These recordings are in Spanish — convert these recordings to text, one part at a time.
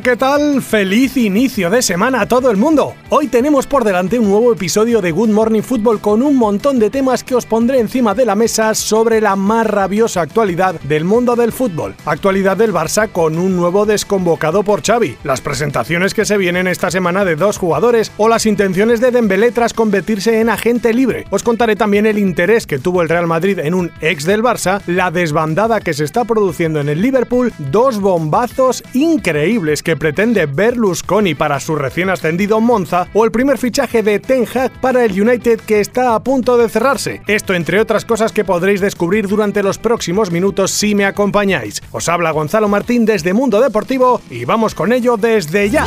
¿Qué tal? Feliz inicio de semana a todo el mundo. Hoy tenemos por delante un nuevo episodio de Good Morning Football con un montón de temas que os pondré encima de la mesa sobre la más rabiosa actualidad del mundo del fútbol. Actualidad del Barça con un nuevo desconvocado por Xavi, las presentaciones que se vienen esta semana de dos jugadores o las intenciones de Dembélé tras convertirse en agente libre. Os contaré también el interés que tuvo el Real Madrid en un ex del Barça, la desbandada que se está produciendo en el Liverpool, dos bombazos increíbles que pretende Berlusconi para su recién ascendido Monza o el primer fichaje de Ten Hag para el United que está a punto de cerrarse. Esto entre otras cosas que podréis descubrir durante los próximos minutos si me acompañáis. Os habla Gonzalo Martín desde Mundo Deportivo y vamos con ello desde ya.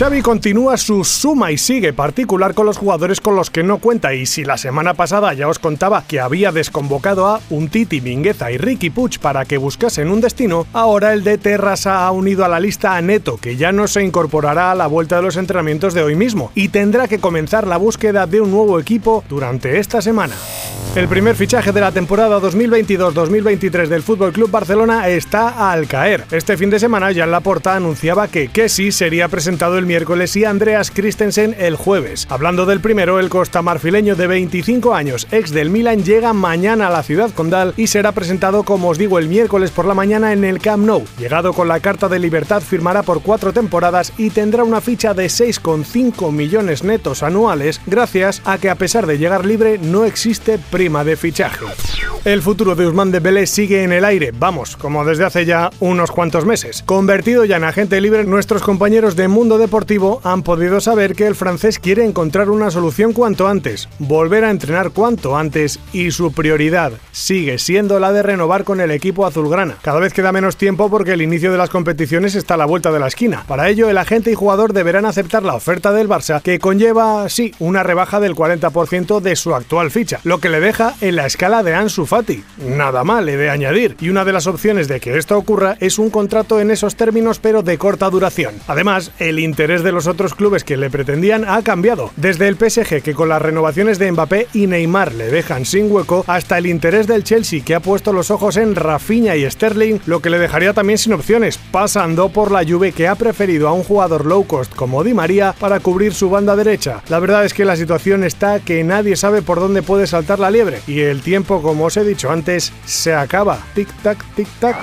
Xavi continúa su suma y sigue particular con los jugadores con los que no cuenta y si la semana pasada ya os contaba que había desconvocado a un Titi Mingueza y Ricky Puch para que buscasen un destino, ahora el de Terrasa ha unido a la lista a Neto, que ya no se incorporará a la vuelta de los entrenamientos de hoy mismo y tendrá que comenzar la búsqueda de un nuevo equipo durante esta semana. El primer fichaje de la temporada 2022-2023 del Fútbol Club Barcelona está al caer. Este fin de semana ya la porta anunciaba que Kessi sería presentado el miércoles y Andreas Christensen el jueves. Hablando del primero, el costamarfileño de 25 años, ex del Milan, llega mañana a la ciudad condal y será presentado, como os digo, el miércoles por la mañana en el Camp Nou. Llegado con la carta de libertad, firmará por cuatro temporadas y tendrá una ficha de 6,5 millones netos anuales, gracias a que a pesar de llegar libre no existe de fichaje. El futuro de Usman Dembélé sigue en el aire, vamos, como desde hace ya unos cuantos meses. Convertido ya en agente libre, nuestros compañeros de Mundo Deportivo han podido saber que el francés quiere encontrar una solución cuanto antes, volver a entrenar cuanto antes y su prioridad sigue siendo la de renovar con el equipo azulgrana. Cada vez queda menos tiempo porque el inicio de las competiciones está a la vuelta de la esquina. Para ello, el agente y jugador deberán aceptar la oferta del Barça, que conlleva, sí, una rebaja del 40% de su actual ficha, lo que le deja en la escala de Ansu Fati. Nada mal, he de añadir. Y una de las opciones de que esto ocurra es un contrato en esos términos pero de corta duración. Además, el interés de los otros clubes que le pretendían ha cambiado. Desde el PSG, que con las renovaciones de Mbappé y Neymar le dejan sin hueco, hasta el interés del Chelsea, que ha puesto los ojos en Rafinha y Sterling, lo que le dejaría también sin opciones, pasando por la Juve, que ha preferido a un jugador low cost como Di María para cubrir su banda derecha. La verdad es que la situación está que nadie sabe por dónde puede saltar la liebre y el tiempo, como os he dicho antes, se acaba. Tic-tac, tic-tac.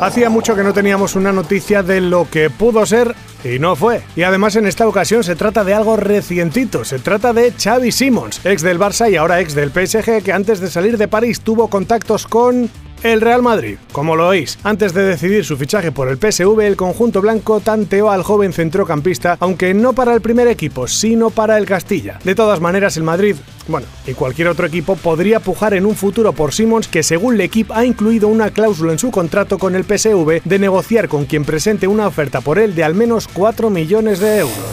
Hacía mucho que no teníamos una noticia de lo que pudo ser y no fue. Y además en esta ocasión se trata de algo recientito, se trata de Xavi Simons, ex del Barça y ahora ex del PSG, que antes de salir de París tuvo contactos con el Real Madrid, como lo oís, antes de decidir su fichaje por el PSV, el conjunto blanco tanteó al joven centrocampista, aunque no para el primer equipo, sino para el Castilla. De todas maneras, el Madrid, bueno, y cualquier otro equipo podría pujar en un futuro por Simons, que según el equipo ha incluido una cláusula en su contrato con el PSV de negociar con quien presente una oferta por él de al menos 4 millones de euros.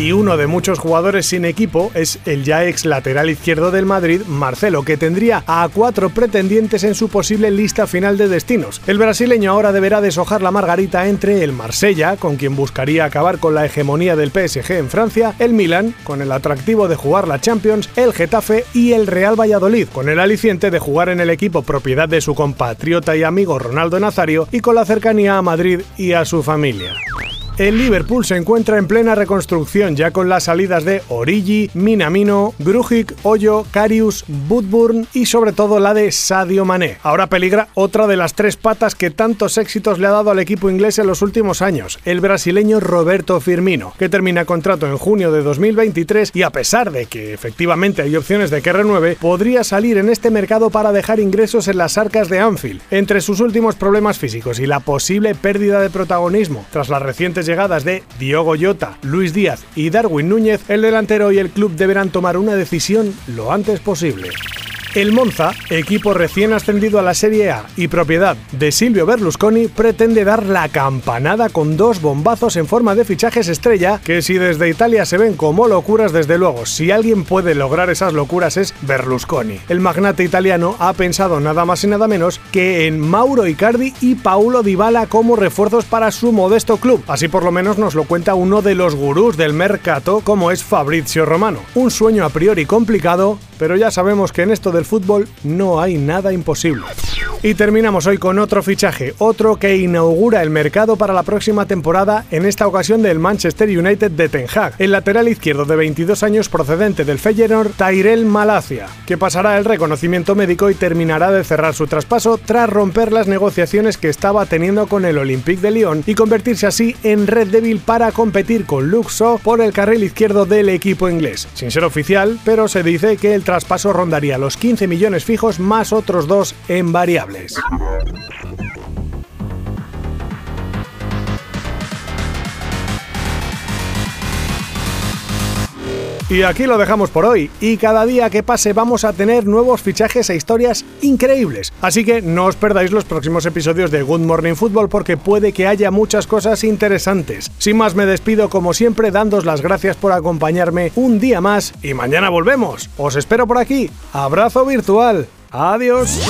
Y uno de muchos jugadores sin equipo es el ya ex lateral izquierdo del Madrid, Marcelo, que tendría a cuatro pretendientes en su posible lista final de destinos. El brasileño ahora deberá deshojar la margarita entre el Marsella, con quien buscaría acabar con la hegemonía del PSG en Francia, el Milan, con el atractivo de jugar la Champions, el Getafe y el Real Valladolid, con el aliciente de jugar en el equipo propiedad de su compatriota y amigo Ronaldo Nazario y con la cercanía a Madrid y a su familia. El Liverpool se encuentra en plena reconstrucción ya con las salidas de Origi, Minamino, Grujic, Hoyo, Carius, Woodburn y sobre todo la de Sadio Mané. Ahora peligra otra de las tres patas que tantos éxitos le ha dado al equipo inglés en los últimos años, el brasileño Roberto Firmino, que termina contrato en junio de 2023 y a pesar de que efectivamente hay opciones de que renueve, podría salir en este mercado para dejar ingresos en las arcas de Anfield. Entre sus últimos problemas físicos y la posible pérdida de protagonismo tras las recientes llegadas de Diogo Jota, Luis Díaz y Darwin Núñez, el delantero y el club deberán tomar una decisión lo antes posible. El Monza, equipo recién ascendido a la Serie A y propiedad de Silvio Berlusconi, pretende dar la campanada con dos bombazos en forma de fichajes estrella que si desde Italia se ven como locuras, desde luego, si alguien puede lograr esas locuras es Berlusconi. El magnate italiano ha pensado nada más y nada menos que en Mauro Icardi y Paulo Dybala como refuerzos para su modesto club. Así por lo menos nos lo cuenta uno de los gurús del mercado como es Fabrizio Romano. Un sueño a priori complicado, pero ya sabemos que en esto del fútbol no hay nada imposible. Y terminamos hoy con otro fichaje, otro que inaugura el mercado para la próxima temporada, en esta ocasión del Manchester United de Ten Hag, el lateral izquierdo de 22 años procedente del Feyenoord, Tyrell Malacia, que pasará el reconocimiento médico y terminará de cerrar su traspaso tras romper las negociaciones que estaba teniendo con el Olympique de Lyon y convertirse así en red débil para competir con Luxo por el carril izquierdo del equipo inglés. Sin ser oficial, pero se dice que el traspaso rondaría los 15 millones fijos más otros dos en variables. Y aquí lo dejamos por hoy, y cada día que pase vamos a tener nuevos fichajes e historias increíbles. Así que no os perdáis los próximos episodios de Good Morning Football porque puede que haya muchas cosas interesantes. Sin más me despido como siempre dándos las gracias por acompañarme un día más y mañana volvemos. Os espero por aquí. Abrazo virtual. Adiós.